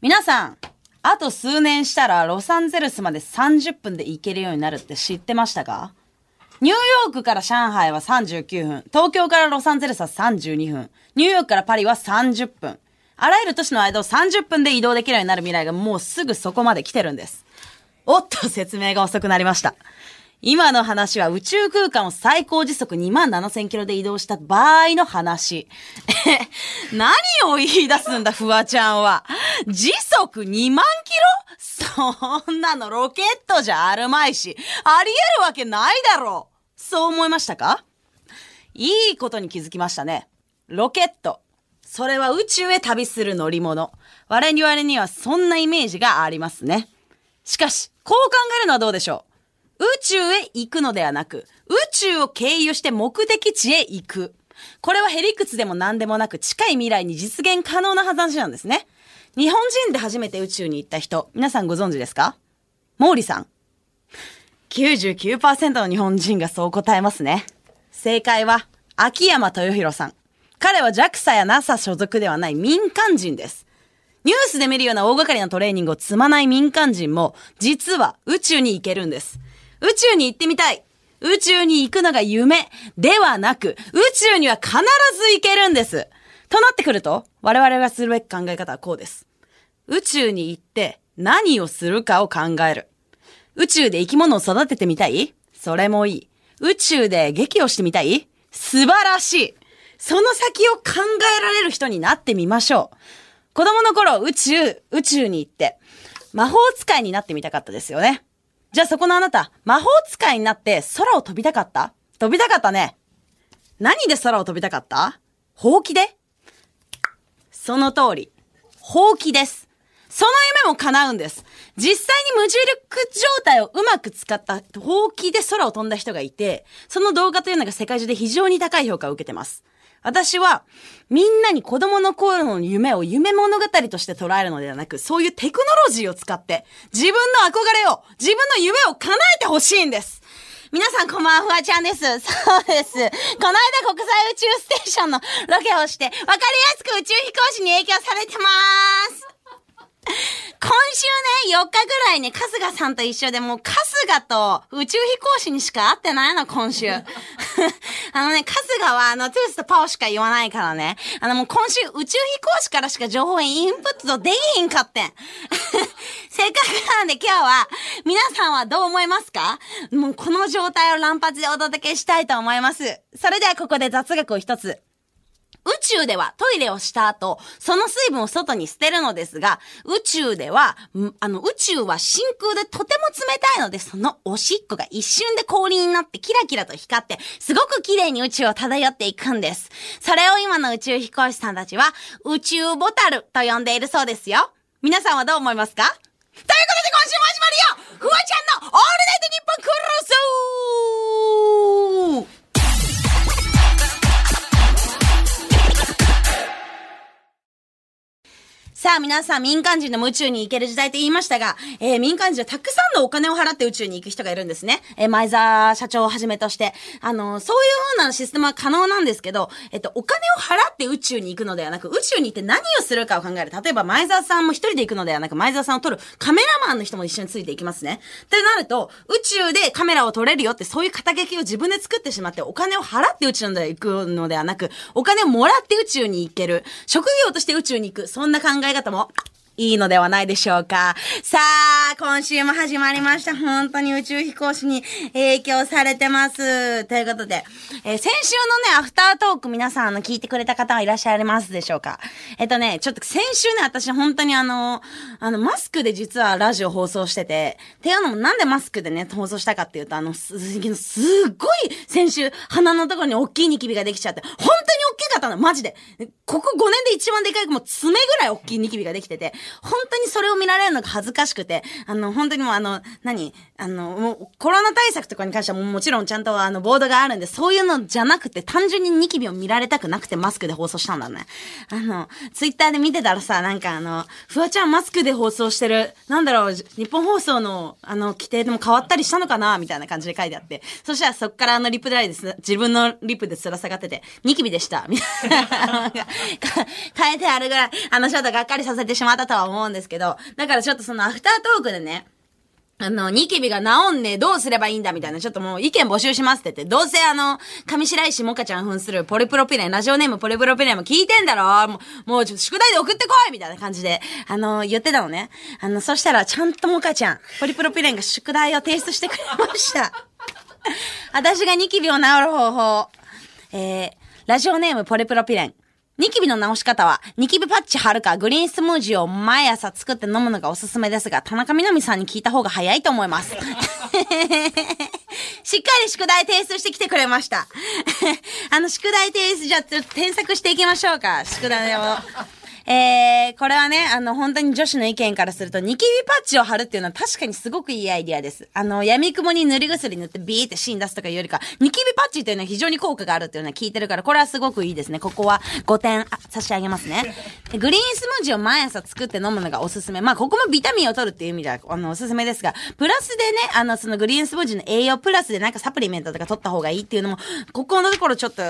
皆さん、あと数年したらロサンゼルスまで30分で行けるようになるって知ってましたか？ニューヨークから上海は39分、東京からロサンゼルスは32分、ニューヨークからパリは30分。あらゆる都市の間を30分で移動できるようになる未来がもうすぐそこまで来てるんです。おっと、説明が遅くなりました。今の話は宇宙空間を最高時速2万7000キロで移動した場合の話。え、何を言い出すんだ、フワちゃんは。時速2万キロ？そんなのロケットじゃあるまいし、あり得るわけないだろう。そう思いましたか？いいことに気づきましたね。ロケット。それは宇宙へ旅する乗り物。我々にはそんなイメージがありますね。しかし、こう考えるのはどうでしょう？宇宙へ行くのではなく、宇宙を経由して目的地へ行く。これはヘリクツでも何でもなく近い未来に実現可能な話なんですね。日本人で初めて宇宙に行った人、皆さんご存知ですか？毛利さん。99%の日本人がそう答えますね。正解は、秋山豊弘さん。彼は JAXA や NASA 所属ではない民間人です。ニュースで見るような大掛かりなトレーニングを積まない民間人も、実は宇宙に行けるんです。宇宙に行ってみたい。宇宙に行くのが夢ではなく、宇宙には必ず行けるんです。となってくると、我々がするべき考え方はこうです。宇宙に行って何をするかを考える。宇宙で生き物を育ててみたい？それもいい。宇宙で劇をしてみたい？素晴らしい。その先を考えられる人になってみましょう。子供の頃宇宙、宇宙に行って、魔法使いになってみたかったですよね。じゃあそこのあなた、魔法使いになって空を飛びたかった？飛びたかったね。何で空を飛びたかった？ほうきでその通り。ほうきです。その夢も叶うんです。実際に無重力状態をうまく使ったほうきで空を飛んだ人がいて、その動画というのが世界中で非常に高い評価を受けてます。私は、みんなに子供の頃の夢を夢物語として捉えるのではなく、そういうテクノロジーを使って、自分の憧れを、自分の夢を叶えてほしいんです。皆さんこんばんは、フワちゃんです。そうです。この間国際宇宙ステーションのロケをして、わかりやすく宇宙飛行士に影響されてまーす。今週ね、4日ぐらいね、春日さんと一緒でもう、春日と宇宙飛行士にしか会ってないの、今週。あのね、春日はあの、トゥースとパオしか言わないからね。あのもう今週宇宙飛行士からしか情報インプットできひんかってん。せっかくなんで今日は、皆さんはどう思いますか？もうこの状態を乱発でお届けしたいと思います。それではここで雑学を一つ。宇宙ではトイレをした後、その水分を外に捨てるのですが、宇宙では、あの、宇宙は真空でとても冷たいので、そのおしっこが一瞬で氷になってキラキラと光って、すごく綺麗に宇宙を漂っていくんです。それを今の宇宙飛行士さんたちは、宇宙ボタルと呼んでいるそうですよ。皆さんはどう思いますか？ということで今週も始まるよフワちゃんの皆さん民間人でも宇宙に行ける時代と言いましたが、えー、民間人はたくさんのお金を払って宇宙に行く人がいるんですね。えー、前澤社長をはじめとして。あのー、そういう風なシステムは可能なんですけど、えっと、お金を払って宇宙に行くのではなく、宇宙に行って何をするかを考える。例えば前澤さんも一人で行くのではなく、前澤さんを撮るカメラマンの人も一緒についていきますね。ってなると、宇宙でカメラを撮れるよってそういう肩書きを自分で作ってしまって、お金を払って宇宙に行くのではなく、お金をもらって宇宙に行ける。職業として宇宙に行く。そんな考ええ方もいいのではないでしょうか。さあ、今週も始まりました。本当に宇宙飛行士に影響されてます。ということで、えー、先週のね、アフタートーク皆さん、あの、聞いてくれた方はいらっしゃいますでしょうか。えっとね、ちょっと先週ね、私本当にあの、あの、マスクで実はラジオ放送してて、っていうのもなんでマスクでね、放送したかっていうと、あの、す、すっごい先週、鼻のところに大きいニキビができちゃって、本当にかったの、マジで。ここ5年で一番でかい、もう爪ぐらい大きいニキビができてて、本当にそれを見られるのが恥ずかしくて、あの、本当にもうあの、何？あの、もう、コロナ対策とかに関してはももちろんちゃんとあの、ボードがあるんで、そういうのじゃなくて、単純にニキビを見られたくなくてマスクで放送したんだね。あの、ツイッターで見てたらさ、なんかあの、フワちゃんマスクで放送してる、なんだろう、日本放送の、あの、規定でも変わったりしたのかなみたいな感じで書いてあって、そしたらそっからあのリプでです、自分のリプですら下がってて、ニキビでした。み変えてあるぐらい、あの、ちょっとがっかりさせてしまったとは思うんですけど、だからちょっとそのアフタートークでね、あの、ニキビが治んねえ、どうすればいいんだみたいな、ちょっともう意見募集しますって言って、どうせあの、上白石もかちゃん扮するポリプロピレン、ラジオネームポリプロピレンも聞いてんだろもう、もうちょっと宿題で送ってこいみたいな感じで、あの、言ってたのね。あの、そしたらちゃんともかちゃん、ポリプロピレンが宿題を提出してくれました。私がニキビを治る方法。えー、ラジオネームポレプロピレン。ニキビの治し方は、ニキビパッチ貼るかグリーンスムージーを毎朝作って飲むのがおすすめですが、田中みな実さんに聞いた方が早いと思います。しっかり宿題提出してきてくれました。あの、宿題提出、じゃあ、ちょっと添削していきましょうか。宿題を。えー、これはね、あの、本当に女子の意見からすると、ニキビパッチを貼るっていうのは確かにすごくいいアイディアです。あの、闇雲に塗り薬塗ってビーって芯出すとかいうよりか、ニキビパッチっていうのは非常に効果があるっていうのは聞いてるから、これはすごくいいですね。ここは5点あ差し上げますね。でグリーンスムージーを毎朝作って飲むのがおすすめ。まあ、ここもビタミンを取るっていう意味では、あの、おすすめですが、プラスでね、あの、そのグリーンスムージーの栄養プラスでなんかサプリメントとか取った方がいいっていうのも、ここのところちょっと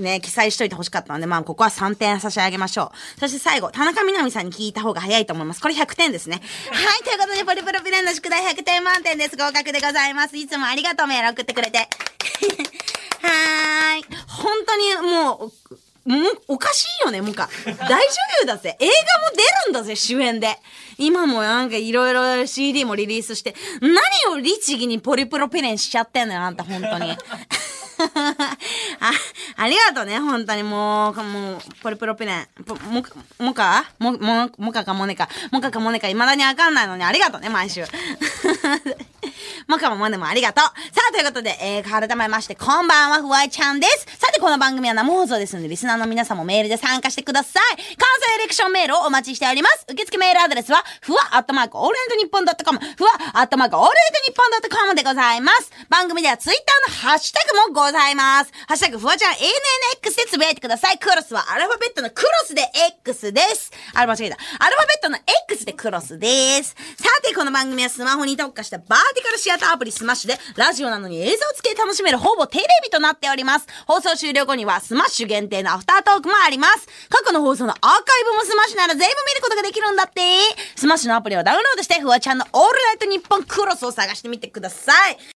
ね、記載しといてほしかったので、まあ、ここは3点差し上げましょう。そして最後、田中みな実さんに聞いた方が早いと思います。これ100点ですね。はい、ということで、ポリプロピレンの宿題100点満点です。合格でございます。いつもありがとう、メール送ってくれて。はーい。本当にもう、もう、おかしいよね、もか。大女優だぜ。映画も出るんだぜ、主演で。今もなんかいろいろ CD もリリースして、何を律儀にポリプロピレンしちゃってんのよ、あんた、本当に。あ、ありがとうね、本当にもう、もう、ポリプロピレン。ぽも、もか？も、も、もかかもねか。もかかもねか、未だにわかんないのにありがとうね、毎週。もかももねもありがとう。さあ、ということで、えー、改めまして、こんばんは、フワちゃんです。さて、この番組は生放送ですので、リスナーの皆さんもメールで参加してください。感想やリアクションメールをお待ちしております。受付メールアドレスは、ふわ、アットマーク、オールナイトニッポンドットコム、ふわ、アットマーク、オールナイトニッポンドットコムでございます。番組ではツイッターのハッシュタグもございます。ハッシュタグ、フワちゃん ANNX でつぶやいてください。クロスはアルファベットのクロスで X です。あれ間違えた。アルファベットの X でクロスです。さて、この番組はスマホに特化したバーティカルシアターアプリスマッシュで、ラジオなのに映像付きで楽しめるほぼテレビとなっております。放送終了後にはスマッシュ限定のアフタートークもあります。過去の放送のアーカイブもスマッシュなら全部見ることができるんだって。スマッシュのアプリをダウンロードして、フワちゃんのオールナイトニッポンクロスを探してみてください。